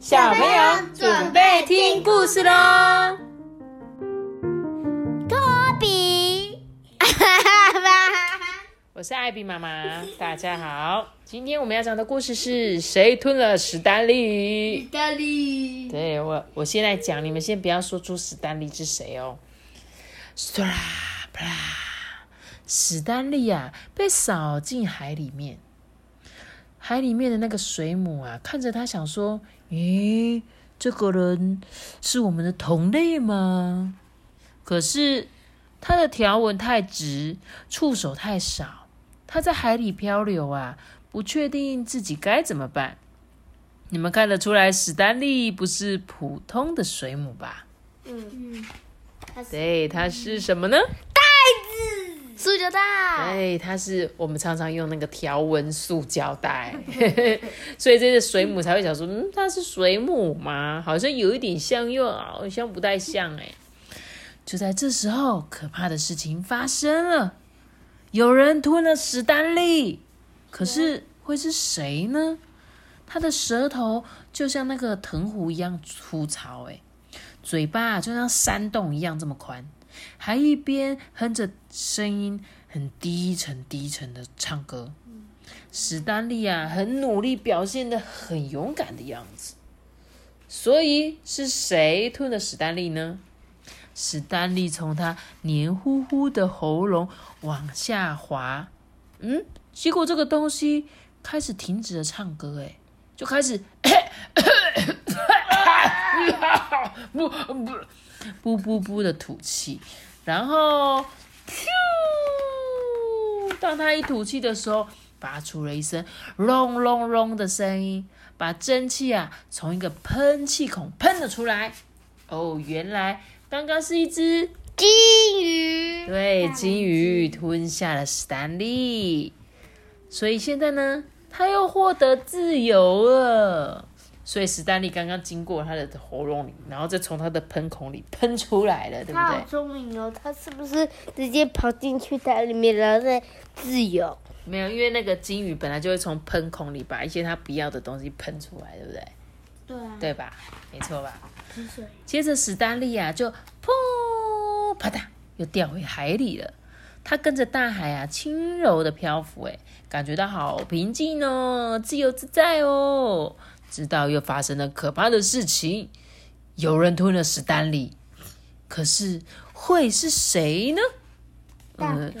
小朋友准备听故事喽。托比，我是艾比妈妈，大家好。今天我们要讲的故事是谁吞了史丹利？史丹利，对我，我现在讲，你们先不要说出史丹利是谁哦。唰啦史丹利啊，被扫进海里面。海里面的那个水母啊，看着他想说：“咦，这个人是我们的同类吗？”可是他的条纹太直，触手太少，他在海里漂流啊，不确定自己该怎么办。你们看得出来，史丹利不是普通的水母吧？嗯，嗯对，它是什么呢？塑胶袋，对，它是我们常常用那个条纹塑胶袋，所以这些水母才会想说，嗯，它是水母吗？好像有一点像，又好像不太像哎。就在这时候，可怕的事情发生了，有人吞了史丹利，可是会是谁呢？他的舌头就像那个藤壶一样粗糙，哎，嘴巴就像山洞一样这么宽。还一边哼着声音很低沉、低沉的唱歌。史丹利啊，很努力，表现的很勇敢的样子。所以是谁吞了史丹利呢？史丹利从他黏糊糊的喉咙往下滑，嗯，结果这个东西开始停止了唱歌，哎，就开始不不。噗噗噗的吐气，然后，噗！当他一吐气的时候，发出了一声隆隆隆的声音，把蒸汽啊从一个喷气孔喷了出来。哦，原来刚刚是一只金鱼，对，金鱼吞下了史丹利，所以现在呢，它又获得自由了。所以史丹利刚刚经过他的喉咙里，然后再从他的喷孔里喷出来了，对不他好对？聪明哦，他是不是直接跑进去袋里面，然后再自由？没有，因为那个金鱼本来就会从喷孔里把一些它不要的东西喷出来，对不对？对啊，对吧？没错吧？接着史丹利啊，就噗啪嗒又掉回海里了。他跟着大海啊，轻柔的漂浮，哎，感觉到好平静哦，自由自在哦。直到又发生了可怕的事情，有人吞了史丹利，可是会是谁呢？大呃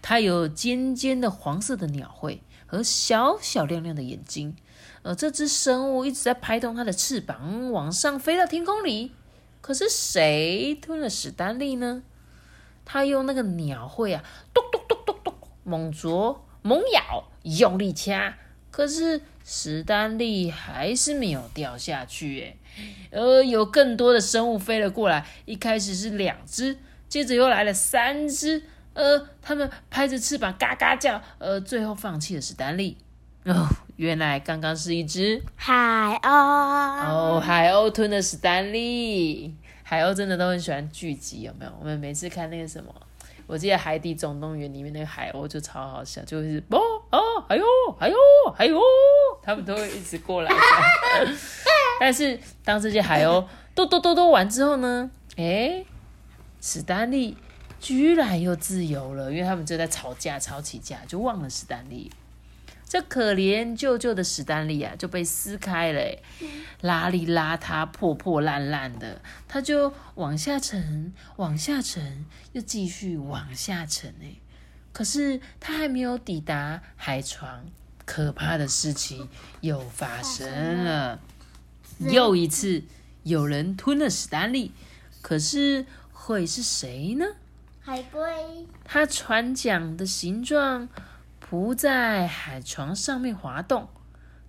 它有尖尖的黄色的鸟喙和小小亮亮的眼睛，呃，这只生物一直在拍动它的翅膀，往上飞到天空里。可是谁吞了史丹利呢？它用那个鸟喙啊，咚咚咚咚咚，猛啄、猛咬、用力掐，可是史丹利还是没有掉下去。诶，呃，有更多的生物飞了过来，一开始是两只，接着又来了三只。呃，他们拍着翅膀嘎嘎叫，呃，最后放弃了史丹利。哦，原来刚刚是一只海鸥，哦，海鸥吞了史丹利。海鸥真的都很喜欢聚集，有没有？我们每次看那个什么，我记得《海底总动员》里面那个海鸥就超好笑，就会是哦哦，海鸥，海鸥，海鸥，他们都会一直过来。但是当这些海鸥都都都都完之后呢，哎，史丹利居然又自由了，因为他们就在吵架，吵起架就忘了史丹利。这可怜舅舅的史丹利啊，就被撕开了欸，邋里邋遢、破破烂烂的，他就往下沉，往下沉，又继续往下沉哎。可是他还没有抵达海床，可怕的事情又发生了。又一次，有人吞了史丹利，可是会是谁呢？海龟，它船桨的形状浮在海床上面滑动，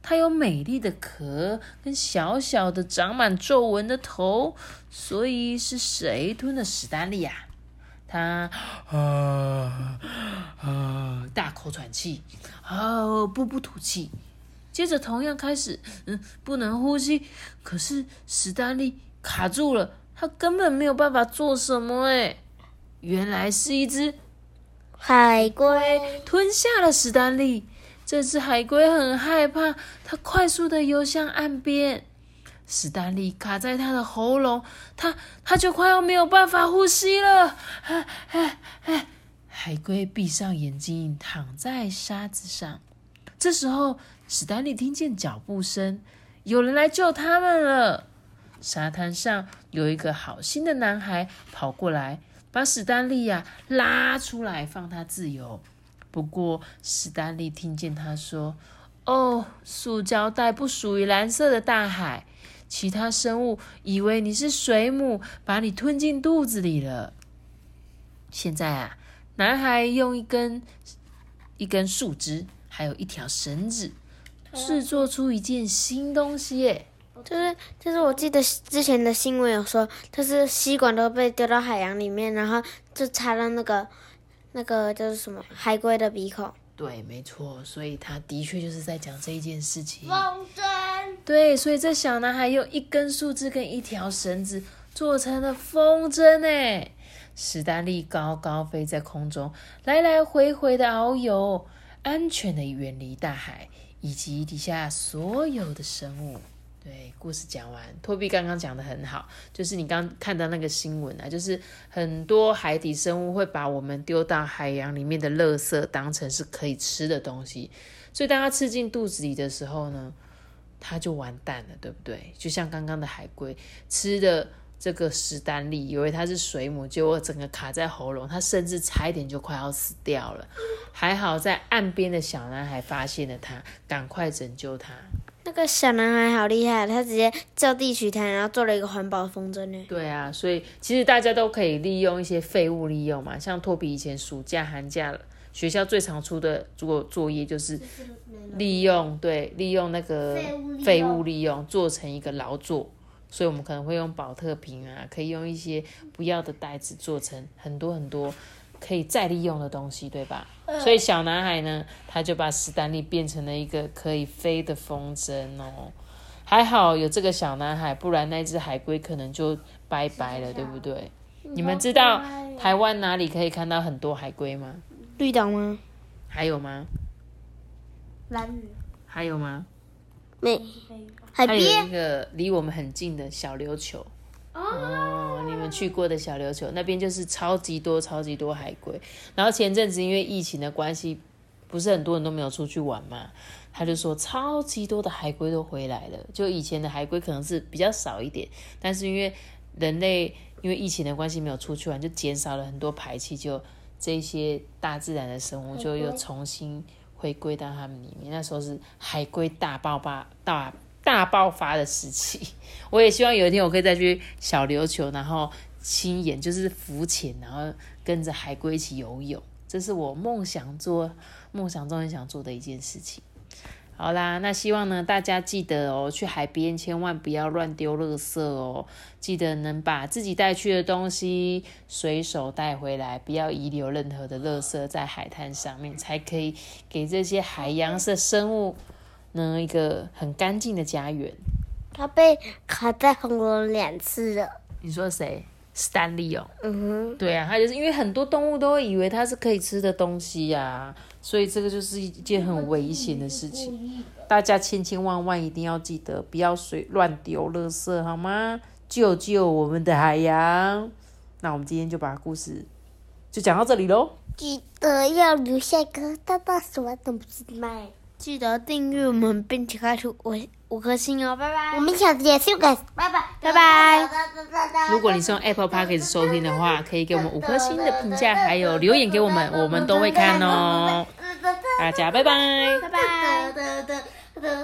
它有美丽的壳跟小小的长满皱纹的头，所以是谁吞了史丹利呀、他啊啊大口喘气，啊不不吐气，接着同样开始嗯不能呼吸，可是史丹利卡住了，他根本没有办法做什么哎，原来是一只海龟，吞下了史丹利。这只海龟很害怕，它快速的游向岸边。史丹利卡在他的喉咙，他他就快要没有办法呼吸了。唉唉唉！海龟闭上眼睛，躺在沙子上。这时候，史丹利听见脚步声，有人来救他们了。沙滩上有一个好心的男孩跑过来，把史丹利呀拉出来，放他自由。不过，史丹利听见他说：“哦，塑胶袋不属于蓝色的大海。其他生物以为你是水母，把你吞进肚子里了。现在啊，男孩用一根一根树枝，还有一条绳子，制作出一件新东西耶。”就是就是，我记得之前的新闻有说，就是吸管都被丢到海洋里面，然后就插到那个那个就是什么海龟的鼻孔。对，没错，所以他的确就是在讲这一件事情。风筝。对，所以这小男孩用一根树枝跟一条绳子做成了风筝诶。史丹利高高飞在空中，来来回回的遨游，安全的远离大海以及底下所有的生物。对，故事讲完，托比刚刚讲的很好，就是你刚看到那个新闻啊，就是很多海底生物会把我们丢到海洋里面的垃圾当成是可以吃的东西，所以当它吃进肚子里的时候呢，它就完蛋了，对不对？就像刚刚的海龟吃的这个史丹利，以为它是水母，结果整个卡在喉咙，它甚至差一点就快要死掉了，还好在岸边的小男孩发现了它，赶快拯救它。那个小男孩好厉害，他直接就地取材，然后做了一个环保风筝呢。对啊，所以其实大家都可以利用一些废物利用嘛。像托比以前暑假、寒假学校最常出的作作业就是利用对利用那个废物利用做成一个劳作，所以我们可能会用保特瓶啊，可以用一些不要的袋子做成很多很多。可以再利用的东西，对吧？所以小男孩呢，他就把史丹利变成了一个可以飞的风筝哦。还好有这个小男孩，不然那只海龟可能就拜拜了，对不对？你们知道台湾哪里可以看到很多海龟吗？绿岛吗？还有吗？蓝屿。还有吗？没。海边。还有一个离我们很近的小琉球。哦，你们去过的小琉球那边就是超级多、超级多海龟。然后前阵子因为疫情的关系，不是很多人都没有出去玩嘛，他就说超级多的海龟都回来了。就以前的海龟可能是比较少一点，但是因为人类因为疫情的关系没有出去玩，就减少了很多排气，就这些大自然的生物就又重新回归到他们里面。那时候是海龟大爆发大。大爆发的时期，我也希望有一天我可以再去小琉球，然后亲眼就是浮潜，然后跟着海龟一起游泳，这是我梦想做、梦想中很想做的一件事情。好啦，那希望呢大家记得哦，去海边千万不要乱丢垃圾哦，记得能把自己带去的东西随手带回来，不要遗留任何的垃圾在海滩上面，才可以给这些海洋的生物。呢，一个很干净的家园。他被卡在喉咙两次了。你说谁？斯丹利哦。嗯哼。对啊，他就是因为很多动物都会以为它是可以吃的东西呀，所以这个就是一件很危险的事情。大家千千万万一定要记得，不要随乱丢垃圾，好吗？救救我们的海洋。那我们今天就把故事就讲到这里喽。记得要留下一个大大喜欢的字麦。记得订阅我们，并且开出五五颗星哦，拜拜。我们下次见，See you guys，拜拜，拜拜。如果你是用 Apple Podcast 收听的话，可以给我们五颗星的评价，还有留言给我们，我们都会看哦。大家拜拜，拜拜。